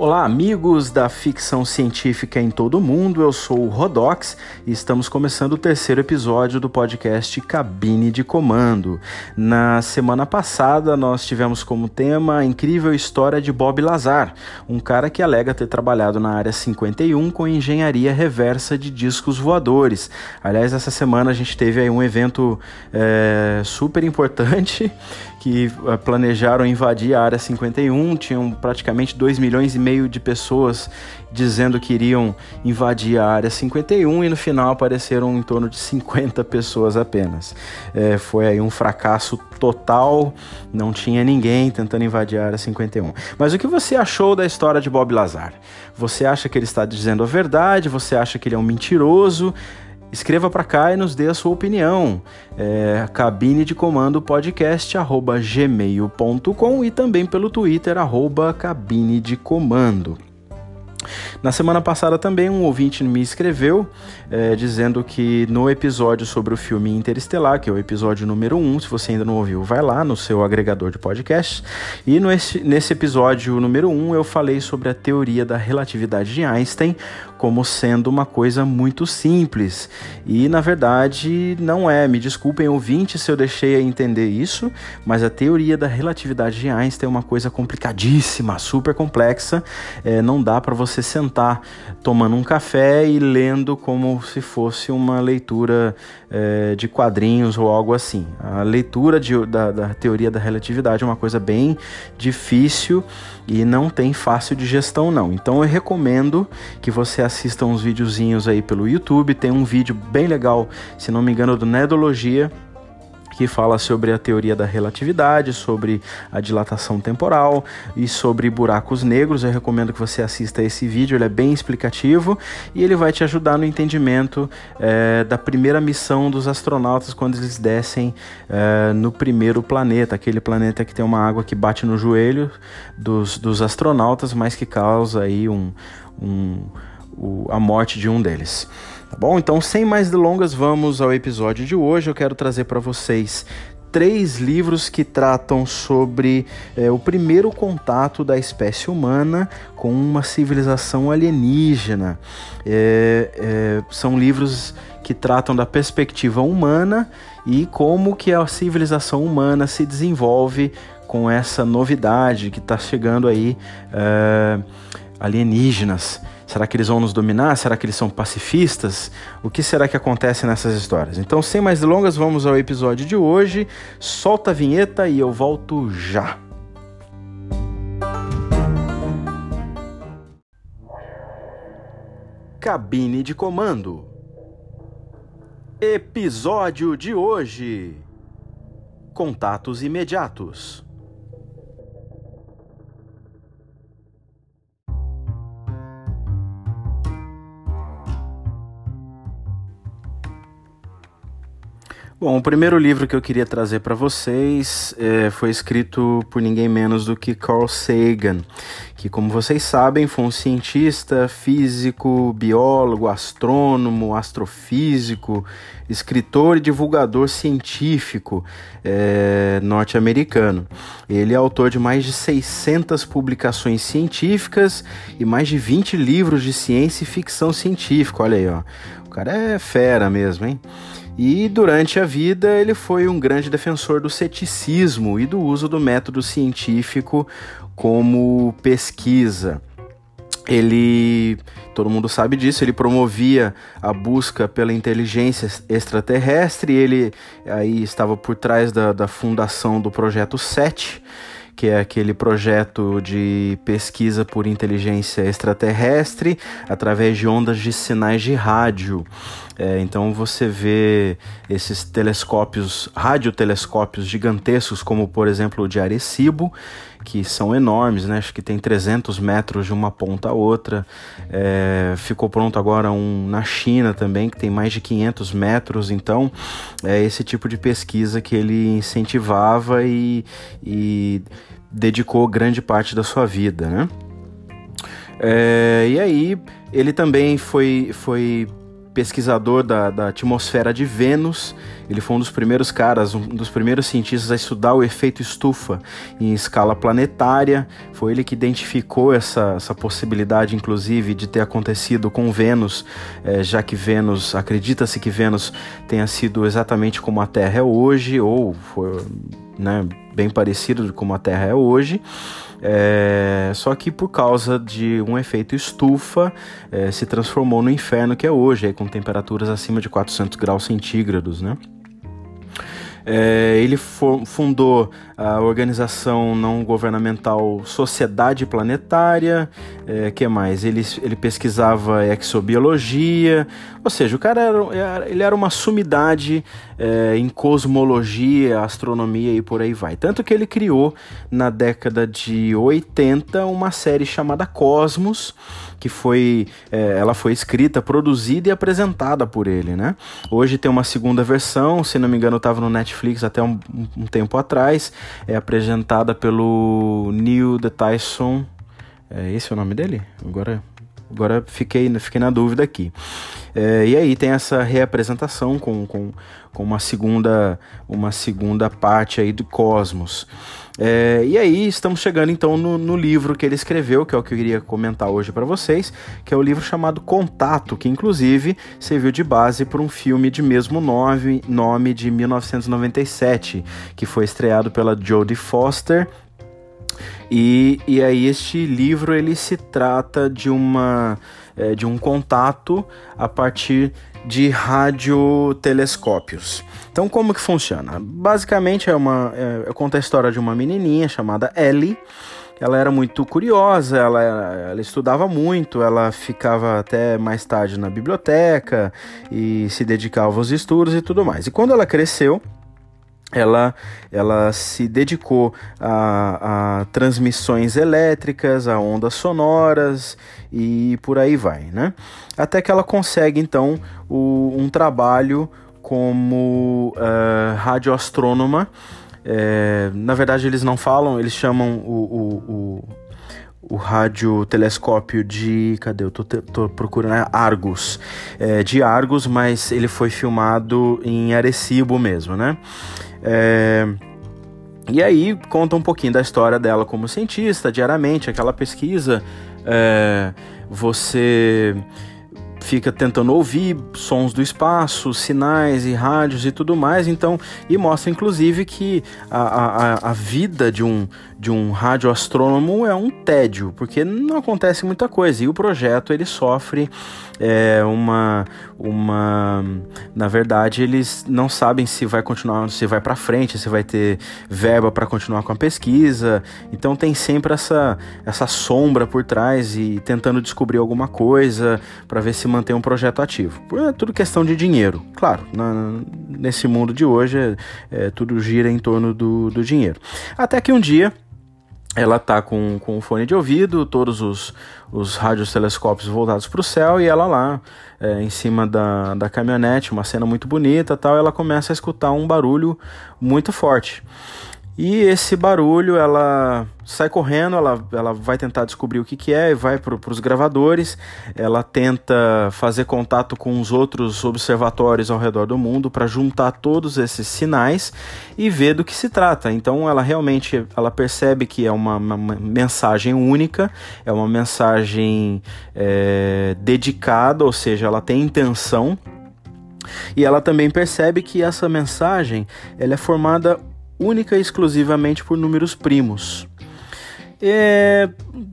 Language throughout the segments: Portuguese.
Olá, amigos da ficção científica em todo o mundo. Eu sou o Rodox e estamos começando o terceiro episódio do podcast Cabine de Comando. Na semana passada, nós tivemos como tema a incrível história de Bob Lazar, um cara que alega ter trabalhado na área 51 com engenharia reversa de discos voadores. Aliás, essa semana a gente teve aí um evento é, super importante que eh, planejaram invadir a área 51, tinham praticamente 2 milhões e meio de pessoas dizendo que iriam invadir a área 51 e no final apareceram em torno de 50 pessoas apenas. É, foi aí um fracasso total, não tinha ninguém tentando invadir a área 51. Mas o que você achou da história de Bob Lazar? Você acha que ele está dizendo a verdade? Você acha que ele é um mentiroso? Escreva para cá e nos dê a sua opinião. É, cabine de comando podcast arroba gmail.com e também pelo Twitter arroba cabine de comando. Na semana passada também um ouvinte me escreveu é, dizendo que no episódio sobre o filme Interestelar, que é o episódio número 1, um, se você ainda não ouviu, vai lá no seu agregador de podcast. E no esse, nesse episódio número 1 um, eu falei sobre a teoria da relatividade de Einstein como sendo uma coisa muito simples. E na verdade não é. Me desculpem, ouvinte, se eu deixei entender isso, mas a teoria da relatividade de Einstein é uma coisa complicadíssima, super complexa. É, não dá para você sentar tomando um café e lendo como se fosse uma leitura é, de quadrinhos ou algo assim. A leitura de, da, da teoria da relatividade é uma coisa bem difícil e não tem fácil de gestão não. Então eu recomendo que você assista uns videozinhos aí pelo YouTube. Tem um vídeo bem legal, se não me engano, do Nedologia que fala sobre a teoria da relatividade, sobre a dilatação temporal e sobre buracos negros. Eu recomendo que você assista esse vídeo, ele é bem explicativo e ele vai te ajudar no entendimento é, da primeira missão dos astronautas quando eles descem é, no primeiro planeta, aquele planeta que tem uma água que bate no joelho dos, dos astronautas, mas que causa aí um, um, o, a morte de um deles. Tá bom? Então, sem mais delongas, vamos ao episódio de hoje. Eu quero trazer para vocês três livros que tratam sobre é, o primeiro contato da espécie humana com uma civilização alienígena. É, é, são livros que tratam da perspectiva humana e como que a civilização humana se desenvolve com essa novidade que está chegando aí, é, alienígenas. Será que eles vão nos dominar? Será que eles são pacifistas? O que será que acontece nessas histórias? Então, sem mais delongas, vamos ao episódio de hoje. Solta a vinheta e eu volto já. Cabine de comando. Episódio de hoje: Contatos imediatos. Bom, o primeiro livro que eu queria trazer para vocês é, foi escrito por ninguém menos do que Carl Sagan, que, como vocês sabem, foi um cientista, físico, biólogo, astrônomo, astrofísico, escritor e divulgador científico é, norte-americano. Ele é autor de mais de 600 publicações científicas e mais de 20 livros de ciência e ficção científica. Olha aí, ó. O cara é fera mesmo, hein? E durante a vida ele foi um grande defensor do ceticismo e do uso do método científico como pesquisa. Ele, todo mundo sabe disso, ele promovia a busca pela inteligência extraterrestre, ele aí estava por trás da, da fundação do projeto SET, que é aquele projeto de pesquisa por inteligência extraterrestre através de ondas de sinais de rádio. É, então você vê esses telescópios, radiotelescópios gigantescos, como por exemplo o de Arecibo, que são enormes, né? acho que tem 300 metros de uma ponta a outra. É, ficou pronto agora um na China também, que tem mais de 500 metros. Então, é esse tipo de pesquisa que ele incentivava e, e dedicou grande parte da sua vida. Né? É, e aí, ele também foi, foi pesquisador da, da, atmosfera de Vênus. Ele foi um dos primeiros caras, um dos primeiros cientistas a estudar o efeito estufa em escala planetária. Foi ele que identificou essa, essa possibilidade, inclusive, de ter acontecido com Vênus, é, já que Vênus, acredita-se que Vênus tenha sido exatamente como a Terra é hoje, ou foi né, bem parecido como a Terra é hoje. É, só que por causa de um efeito estufa, é, se transformou no inferno que é hoje, com temperaturas acima de 400 graus centígrados, né? É, ele fundou a organização não governamental Sociedade Planetária, é, que mais? Ele, ele pesquisava exobiologia, ou seja, o cara era, ele era uma sumidade é, em cosmologia, astronomia e por aí vai. Tanto que ele criou na década de 80 uma série chamada Cosmos, que foi é, ela foi escrita, produzida e apresentada por ele, né? Hoje tem uma segunda versão, se não me engano, estava no Netflix até um, um, tempo atrás, é apresentada pelo Neil deGrasse é esse é o nome dele? Agora Agora fiquei, fiquei na dúvida aqui. É, e aí tem essa reapresentação com, com, com, uma, segunda, uma segunda parte aí do Cosmos. É, e aí estamos chegando então no, no, livro que ele escreveu, que é o que eu queria comentar hoje para vocês, que é o livro chamado Contato, que inclusive serviu de base para um filme de mesmo nome, nome de 1997, que foi estreado pela Jodie Foster. E, e aí este livro ele se trata de uma é, de um contato a partir de radiotelescópios. Então como que funciona? Basicamente é uma é, conta a história de uma menininha chamada Ellie. Ela era muito curiosa, ela, ela estudava muito, ela ficava até mais tarde na biblioteca e se dedicava aos estudos e tudo mais. E quando ela cresceu, ela, ela se dedicou a, a, transmissões elétricas, a ondas sonoras e por aí vai, né? Até que ela consegue então o, um trabalho como uh, radioastrônoma. É, na verdade, eles não falam, eles chamam o, o, o o radiotelescópio de. Cadê? Eu tô, tô procurando. É Argus. É, de Argus, mas ele foi filmado em Arecibo mesmo, né? É, e aí conta um pouquinho da história dela como cientista, diariamente, aquela pesquisa. É, você fica tentando ouvir sons do espaço, sinais e rádios e tudo mais, então, e mostra inclusive que a, a, a vida de um, de um radioastrônomo é um tédio, porque não acontece muita coisa, e o projeto ele sofre é, uma, uma, na verdade eles não sabem se vai continuar, se vai para frente, se vai ter verba para continuar com a pesquisa, então tem sempre essa, essa sombra por trás e tentando descobrir alguma coisa para ver se manter um projeto ativo. É tudo questão de dinheiro. Claro, na, nesse mundo de hoje é, é, tudo gira em torno do, do dinheiro. Até que um dia ela tá com, com o fone de ouvido, todos os, os radiotelescópios voltados para o céu e ela lá é, em cima da, da caminhonete, uma cena muito bonita tal, ela começa a escutar um barulho muito forte. E esse barulho, ela sai correndo, ela, ela vai tentar descobrir o que, que é, e vai para os gravadores, ela tenta fazer contato com os outros observatórios ao redor do mundo para juntar todos esses sinais e ver do que se trata. Então ela realmente ela percebe que é uma, uma mensagem única, é uma mensagem é, dedicada, ou seja, ela tem intenção e ela também percebe que essa mensagem ela é formada única e exclusivamente por números primos. É,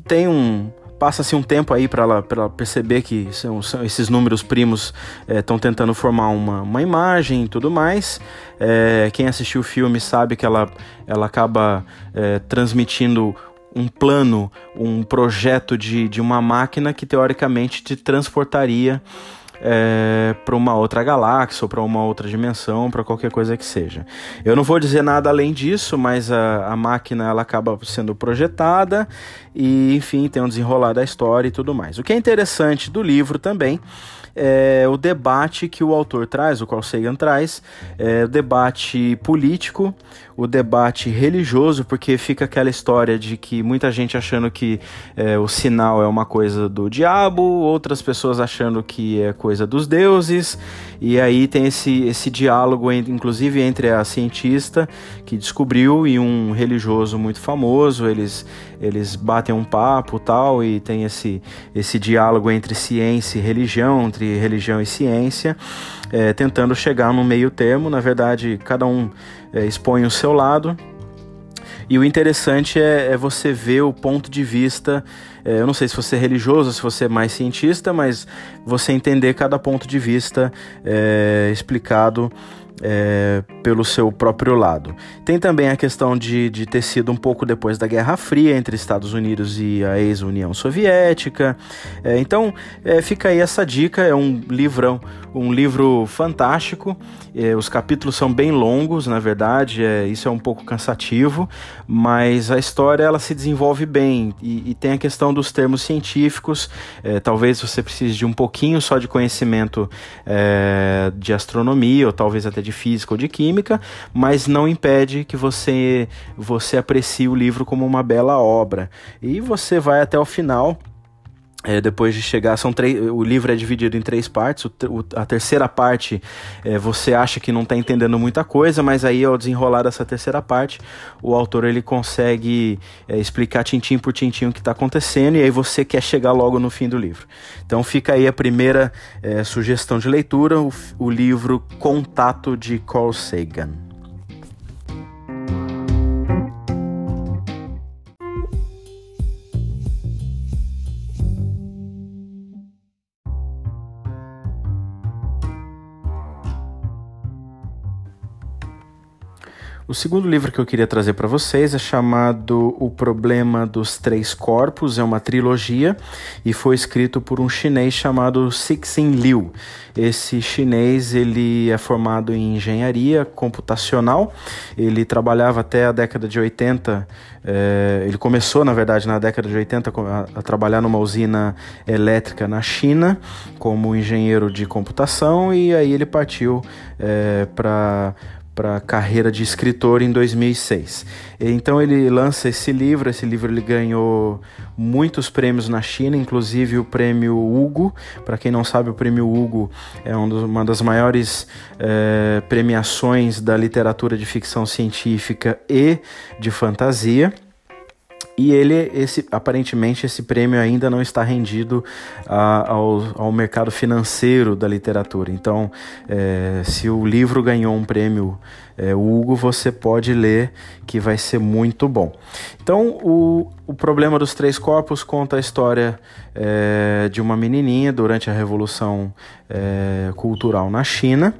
tem um passa-se um tempo aí para ela, ela perceber que são, são esses números primos estão é, tentando formar uma, uma imagem e tudo mais. É, quem assistiu o filme sabe que ela, ela acaba é, transmitindo um plano, um projeto de, de uma máquina que teoricamente te transportaria é, para uma outra galáxia ou para uma outra dimensão, para qualquer coisa que seja. Eu não vou dizer nada além disso, mas a, a máquina ela acaba sendo projetada e, enfim, tem um desenrolar da história e tudo mais. O que é interessante do livro também é o debate que o autor traz, o Carl Sagan traz, é o debate político, o debate religioso, porque fica aquela história de que muita gente achando que é, o sinal é uma coisa do diabo, outras pessoas achando que é coisa dos deuses, e aí tem esse, esse diálogo, inclusive entre a cientista que descobriu e um religioso muito famoso, eles, eles batem um papo tal, e tem esse, esse diálogo entre ciência e religião, entre religião e ciência, é, tentando chegar num meio termo, na verdade cada um é, expõe o seu lado. E o interessante é, é você ver o ponto de vista. É, eu não sei se você é religioso, se você é mais cientista, mas você entender cada ponto de vista é, explicado é, pelo seu próprio lado. Tem também a questão de, de ter sido um pouco depois da Guerra Fria entre Estados Unidos e a ex-União Soviética. É, então é, fica aí essa dica, é um livrão, um livro fantástico. É, os capítulos são bem longos, na verdade, é, isso é um pouco cansativo, mas a história ela se desenvolve bem e, e tem a questão dos termos científicos. É, talvez você precise de um pouquinho só de conhecimento é, de astronomia ou talvez até de física ou de química, mas não impede que você você aprecie o livro como uma bela obra. E você vai até o final é, depois de chegar, são três, o livro é dividido em três partes. O, o, a terceira parte é, você acha que não está entendendo muita coisa, mas aí ao desenrolar dessa terceira parte, o autor ele consegue é, explicar tintim por tintim o que está acontecendo e aí você quer chegar logo no fim do livro. Então fica aí a primeira é, sugestão de leitura, o, o livro Contato de Carl Sagan. O segundo livro que eu queria trazer para vocês é chamado O Problema dos Três Corpos, é uma trilogia e foi escrito por um chinês chamado Cixin Liu. Esse chinês ele é formado em engenharia computacional, ele trabalhava até a década de 80, é, ele começou na verdade na década de 80 a, a trabalhar numa usina elétrica na China como engenheiro de computação e aí ele partiu é, para para a carreira de escritor em 2006. Então ele lança esse livro, esse livro ele ganhou muitos prêmios na China, inclusive o prêmio Hugo. Para quem não sabe, o prêmio Hugo é uma das maiores é, premiações da literatura de ficção científica e de fantasia. E ele, esse, aparentemente, esse prêmio ainda não está rendido a, ao, ao mercado financeiro da literatura. Então, é, se o livro ganhou um prêmio é, Hugo, você pode ler que vai ser muito bom. Então, o, o Problema dos Três Corpos conta a história é, de uma menininha durante a Revolução Cultural na China.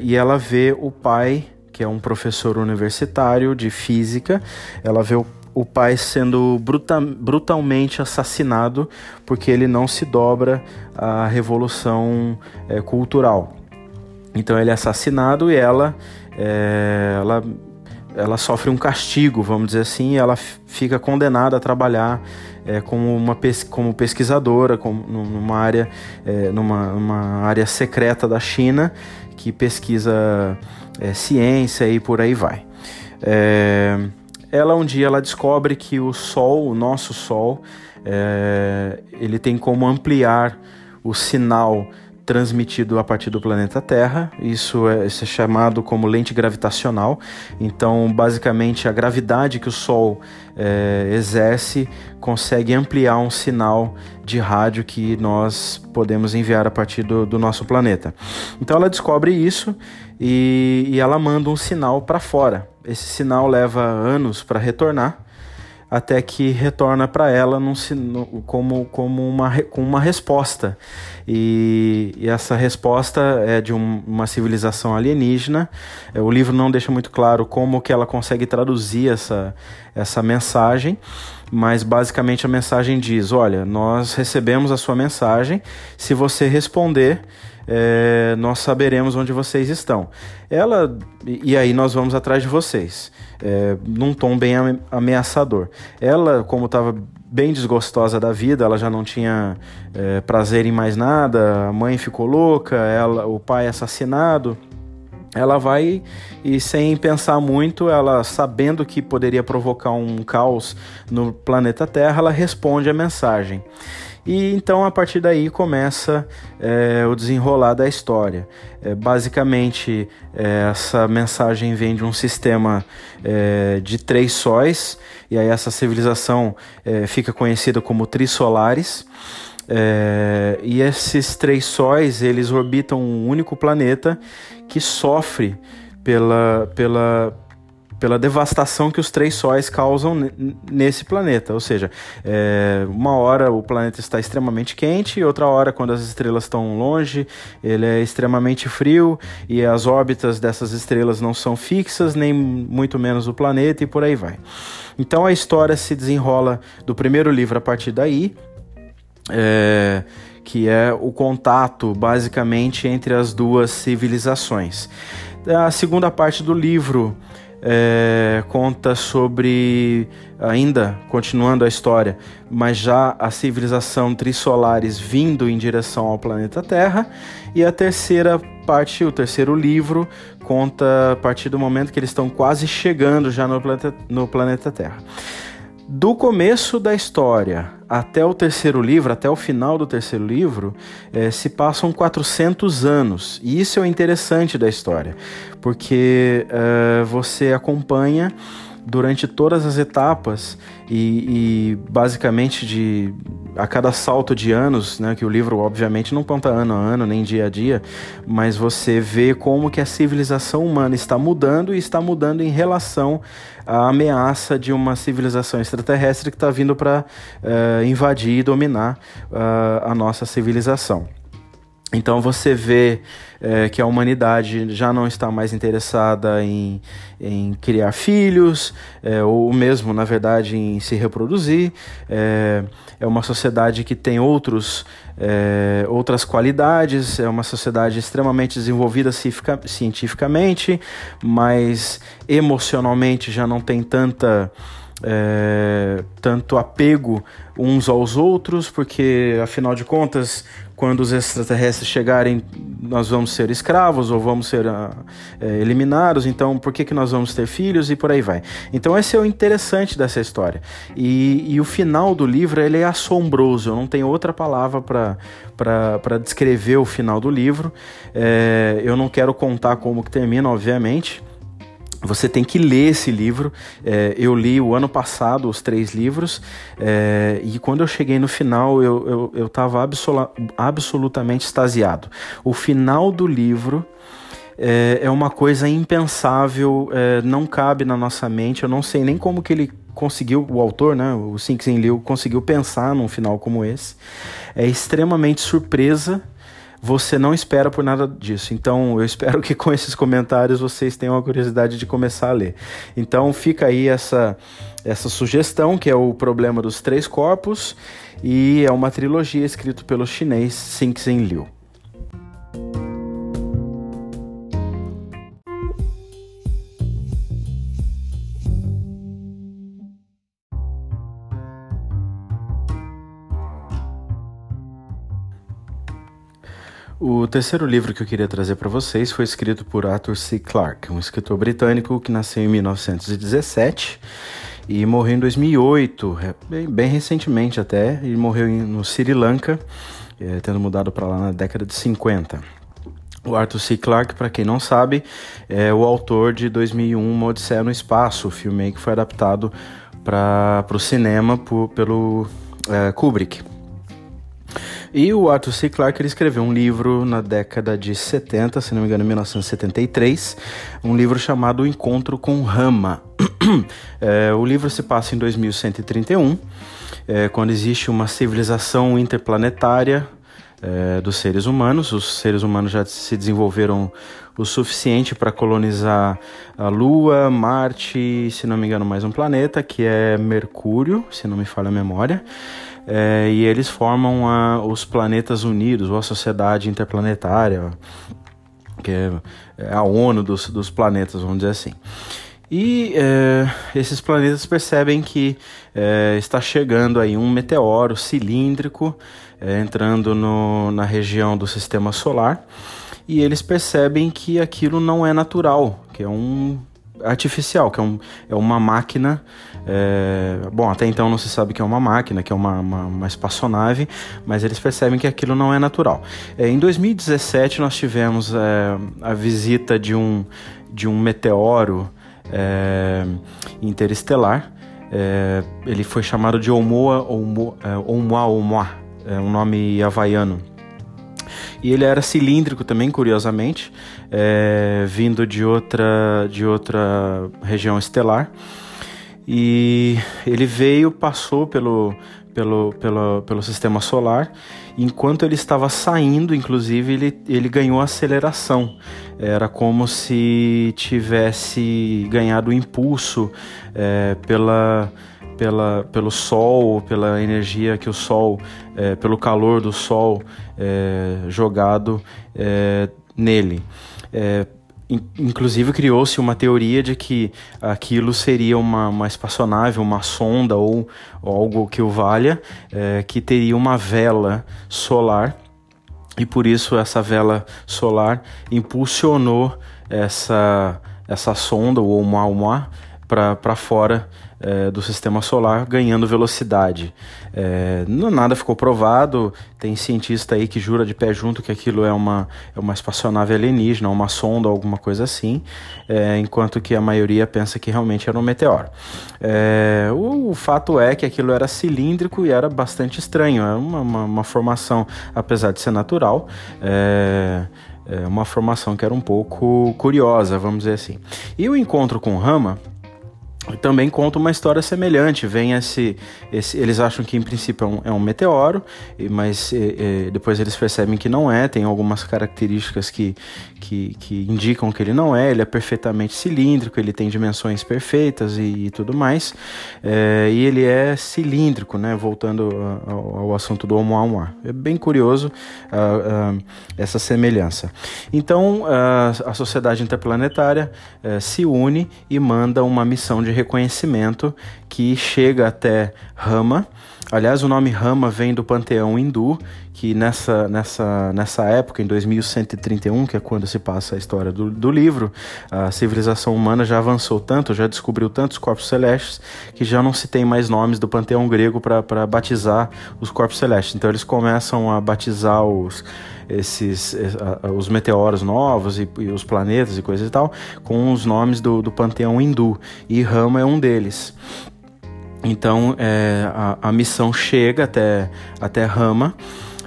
E ela vê o pai que é um professor universitário de física. Ela vê o, o pai sendo bruta, brutalmente assassinado porque ele não se dobra à revolução é, cultural. Então ele é assassinado e ela, é, ela, ela sofre um castigo, vamos dizer assim, ela fica condenada a trabalhar é, como, uma pes como pesquisadora como, numa, área, é, numa área secreta da China que pesquisa é, ciência e por aí vai. É, ela um dia ela descobre que o Sol, o nosso Sol, é, ele tem como ampliar o sinal transmitido a partir do planeta Terra. Isso é, isso é, chamado como lente gravitacional. Então, basicamente, a gravidade que o Sol é, exerce consegue ampliar um sinal de rádio que nós podemos enviar a partir do, do nosso planeta. Então, ela descobre isso e, e ela manda um sinal para fora. Esse sinal leva anos para retornar até que retorna para ela num, como, como uma, com uma resposta. E, e essa resposta é de um, uma civilização alienígena. É, o livro não deixa muito claro como que ela consegue traduzir essa, essa mensagem, mas basicamente a mensagem diz: olha, nós recebemos a sua mensagem, se você responder é, nós saberemos onde vocês estão. Ela e aí nós vamos atrás de vocês, é, num tom bem ameaçador. Ela, como estava bem desgostosa da vida, ela já não tinha é, prazer em mais nada, a mãe ficou louca, ela, o pai assassinado. Ela vai e sem pensar muito, ela sabendo que poderia provocar um caos no planeta Terra, ela responde a mensagem. E então a partir daí começa é, o desenrolar da história. É, basicamente, é, essa mensagem vem de um sistema é, de três sóis, e aí essa civilização é, fica conhecida como Trissolares. É, e esses três sóis eles orbitam um único planeta que sofre pela, pela, pela devastação que os três sóis causam nesse planeta. Ou seja, é, uma hora o planeta está extremamente quente, outra hora, quando as estrelas estão longe, ele é extremamente frio e as órbitas dessas estrelas não são fixas, nem muito menos o planeta, e por aí vai. Então a história se desenrola do primeiro livro a partir daí. É, que é o contato basicamente entre as duas civilizações. A segunda parte do livro é, conta sobre, ainda continuando a história, mas já a civilização Trissolares vindo em direção ao planeta Terra. E a terceira parte, o terceiro livro, conta a partir do momento que eles estão quase chegando já no planeta, no planeta Terra. Do começo da história até o terceiro livro, até o final do terceiro livro, é, se passam 400 anos. E isso é o interessante da história, porque é, você acompanha durante todas as etapas e, e, basicamente de a cada salto de anos, né, que o livro obviamente não conta ano a ano nem dia a dia, mas você vê como que a civilização humana está mudando e está mudando em relação à ameaça de uma civilização extraterrestre que está vindo para uh, invadir e dominar uh, a nossa civilização. Então você vê é, que a humanidade já não está mais interessada em, em criar filhos, é, ou mesmo, na verdade, em se reproduzir. É, é uma sociedade que tem outros, é, outras qualidades, é uma sociedade extremamente desenvolvida cientificamente, mas emocionalmente já não tem tanta. É, tanto apego uns aos outros, porque afinal de contas quando os extraterrestres chegarem, nós vamos ser escravos ou vamos ser uh, é, eliminados, então por que, que nós vamos ter filhos e por aí vai. Então esse é o interessante dessa história. E, e o final do livro ele é assombroso, eu não tenho outra palavra para descrever o final do livro. É, eu não quero contar como que termina, obviamente, você tem que ler esse livro. É, eu li o ano passado os três livros é, e quando eu cheguei no final eu estava absolutamente extasiado. O final do livro é, é uma coisa impensável, é, não cabe na nossa mente. Eu não sei nem como que ele conseguiu, o autor, né, o Cixin Liu, conseguiu pensar num final como esse. É extremamente surpresa você não espera por nada disso. Então, eu espero que com esses comentários vocês tenham a curiosidade de começar a ler. Então, fica aí essa essa sugestão, que é o problema dos três corpos, e é uma trilogia escrita pelo chinês Cixin Liu. O terceiro livro que eu queria trazer para vocês foi escrito por Arthur C. Clarke, um escritor britânico que nasceu em 1917 e morreu em 2008, bem, bem recentemente até. Ele morreu no Sri Lanka, é, tendo mudado para lá na década de 50. O Arthur C. Clarke, para quem não sabe, é o autor de 2001 Uma Odisseia no Espaço, o filme que foi adaptado para o cinema por, pelo é, Kubrick. E o Arthur C. Clarke ele escreveu um livro na década de 70, se não me engano, em 1973, um livro chamado O Encontro com Rama. é, o livro se passa em 2131, é, quando existe uma civilização interplanetária é, dos seres humanos. Os seres humanos já se desenvolveram o suficiente para colonizar a Lua, Marte, se não me engano, mais um planeta, que é Mercúrio, se não me falha a memória é, e eles formam a, os planetas unidos, ou a sociedade interplanetária, que é, é a ONU dos, dos planetas, vamos dizer assim. E é, esses planetas percebem que é, está chegando aí um meteoro cilíndrico é, entrando no, na região do sistema solar e eles percebem que aquilo não é natural, que é um artificial, que é, um, é uma máquina. É, bom, até então não se sabe que é uma máquina, que é uma, uma, uma espaçonave, mas eles percebem que aquilo não é natural. É, em 2017 nós tivemos é, a visita de um, de um meteoro é, interestelar. É, ele foi chamado de Oumuamua, Oumuamua, é um nome havaiano. E ele era cilíndrico também, curiosamente, é, vindo de outra, de outra região estelar. E ele veio, passou pelo, pelo, pelo, pelo sistema solar. Enquanto ele estava saindo, inclusive, ele, ele ganhou aceleração. Era como se tivesse ganhado impulso é, pela, pela, pelo sol, pela energia que o sol, é, pelo calor do sol é, jogado é, nele. Inclusive criou-se uma teoria de que aquilo seria uma, uma espaçonave, uma sonda ou, ou algo que o valha, é, que teria uma vela solar. E por isso essa vela solar impulsionou essa, essa sonda, o Oumuamua, para fora é, do sistema solar ganhando velocidade. É, não, nada ficou provado, tem cientista aí que jura de pé junto que aquilo é uma, é uma espaçonave alienígena, uma sonda, alguma coisa assim, é, enquanto que a maioria pensa que realmente era um meteoro. É, o, o, fato é que aquilo era cilíndrico e era bastante estranho, era uma, uma, uma formação, apesar de ser natural, é, é uma formação que era um pouco curiosa, vamos dizer assim. E o encontro com Rama também conta uma história semelhante. Vem esse, esse eles acham que em princípio é um, é um meteoro, mas é, é, depois eles percebem que não é. Tem algumas características que, que, que, indicam que ele não é. Ele é perfeitamente cilíndrico, ele tem dimensões perfeitas e, e tudo mais. É, e ele é cilíndrico, né? Voltando ao, ao assunto do Oumuamua. É bem curioso uh, uh, essa semelhança. Então uh, a sociedade interplanetária eh, se une e manda uma missão de reconhecimento que chega até Rama. Aliás, o nome Rama vem do panteão hindu, que nessa, nessa, nessa época, em 2131, que é quando se passa a história do, do livro, a civilização humana já avançou tanto, já descobriu tantos corpos celestes, que já não se tem mais nomes do panteão grego para batizar os corpos celestes. Então eles começam a batizar os esses os meteoros novos e, e, os planetas e coisas e tal com os nomes do, do panteão hindu e Rama é um deles. Então é, a, a, missão chega até, até Rama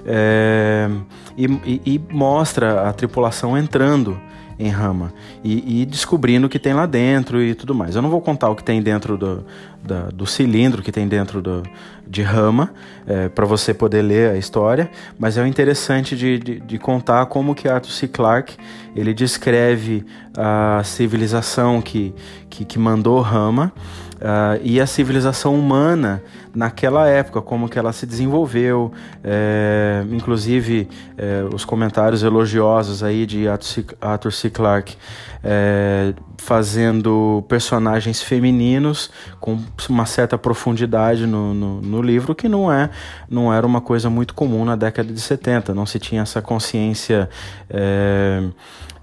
é, e, e, mostra a tripulação entrando em Rama e, e, descobrindo o que tem lá dentro e tudo mais. Eu não vou contar o que tem dentro do, da, do cilindro que tem dentro do, de Rama é, para você poder ler a história, mas é interessante de, de, de, contar como que Arthur C. Clarke ele descreve a civilização que, que, que mandou Rama Uh, e a civilização humana naquela época, como que ela se desenvolveu, é, inclusive é, os comentários elogiosos aí de Arthur C. Clarke é, fazendo personagens femininos com uma certa profundidade no, no, no, livro, que não, é, não era uma coisa muito comum na década de 70, não se tinha essa consciência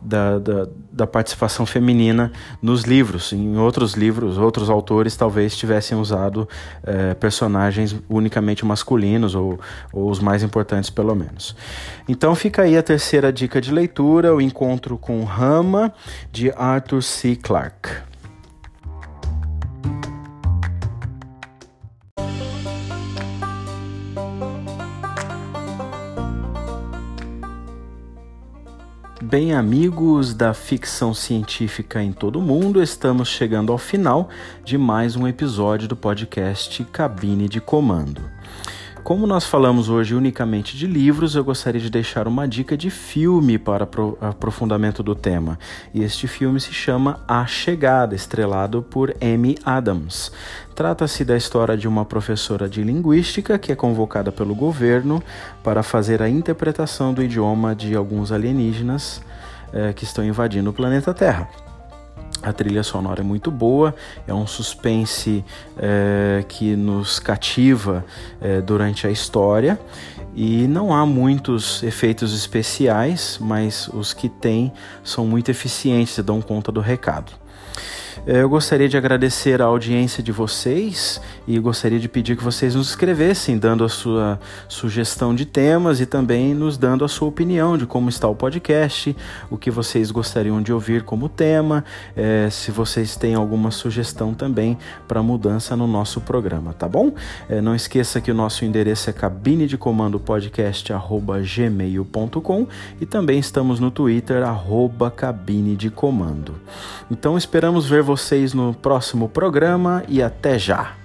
da, da, da, participação feminina nos livros. Em outros livros, outros autores talvez tivessem usado é, personagens unicamente masculinos, ou, ou os mais importantes, pelo menos. Então fica aí a terceira dica de leitura: O Encontro com Rama, de Arthur C. Clarke. Bem, amigos da ficção científica em todo o mundo, estamos chegando ao final de mais um episódio do podcast Cabine de Comando. Como nós falamos hoje unicamente de livros, eu gostaria de deixar uma dica de filme para aprofundamento do tema. E este filme se chama A Chegada, estrelado por Amy Adams. Trata-se da história de uma professora de linguística que é convocada pelo governo para fazer a interpretação do idioma de alguns alienígenas eh, que estão invadindo o planeta Terra. A trilha sonora é muito boa, é um suspense é, que nos cativa é, durante a história e não há muitos efeitos especiais, mas os que tem são muito eficientes e dão conta do recado. É, eu gostaria de agradecer a audiência de vocês e gostaria de pedir que vocês nos escrevessem, dando a sua sugestão de temas e também nos dando a sua opinião de como está o podcast, o que vocês gostariam de ouvir como tema, é, se vocês têm alguma sugestão também para mudança no nosso programa, tá bom? É, não esqueça que o nosso endereço é cabine de comando podcast@gmail.com e também estamos no Twitter arroba cabine de comando. Então esperamos ver vocês no próximo programa e até já!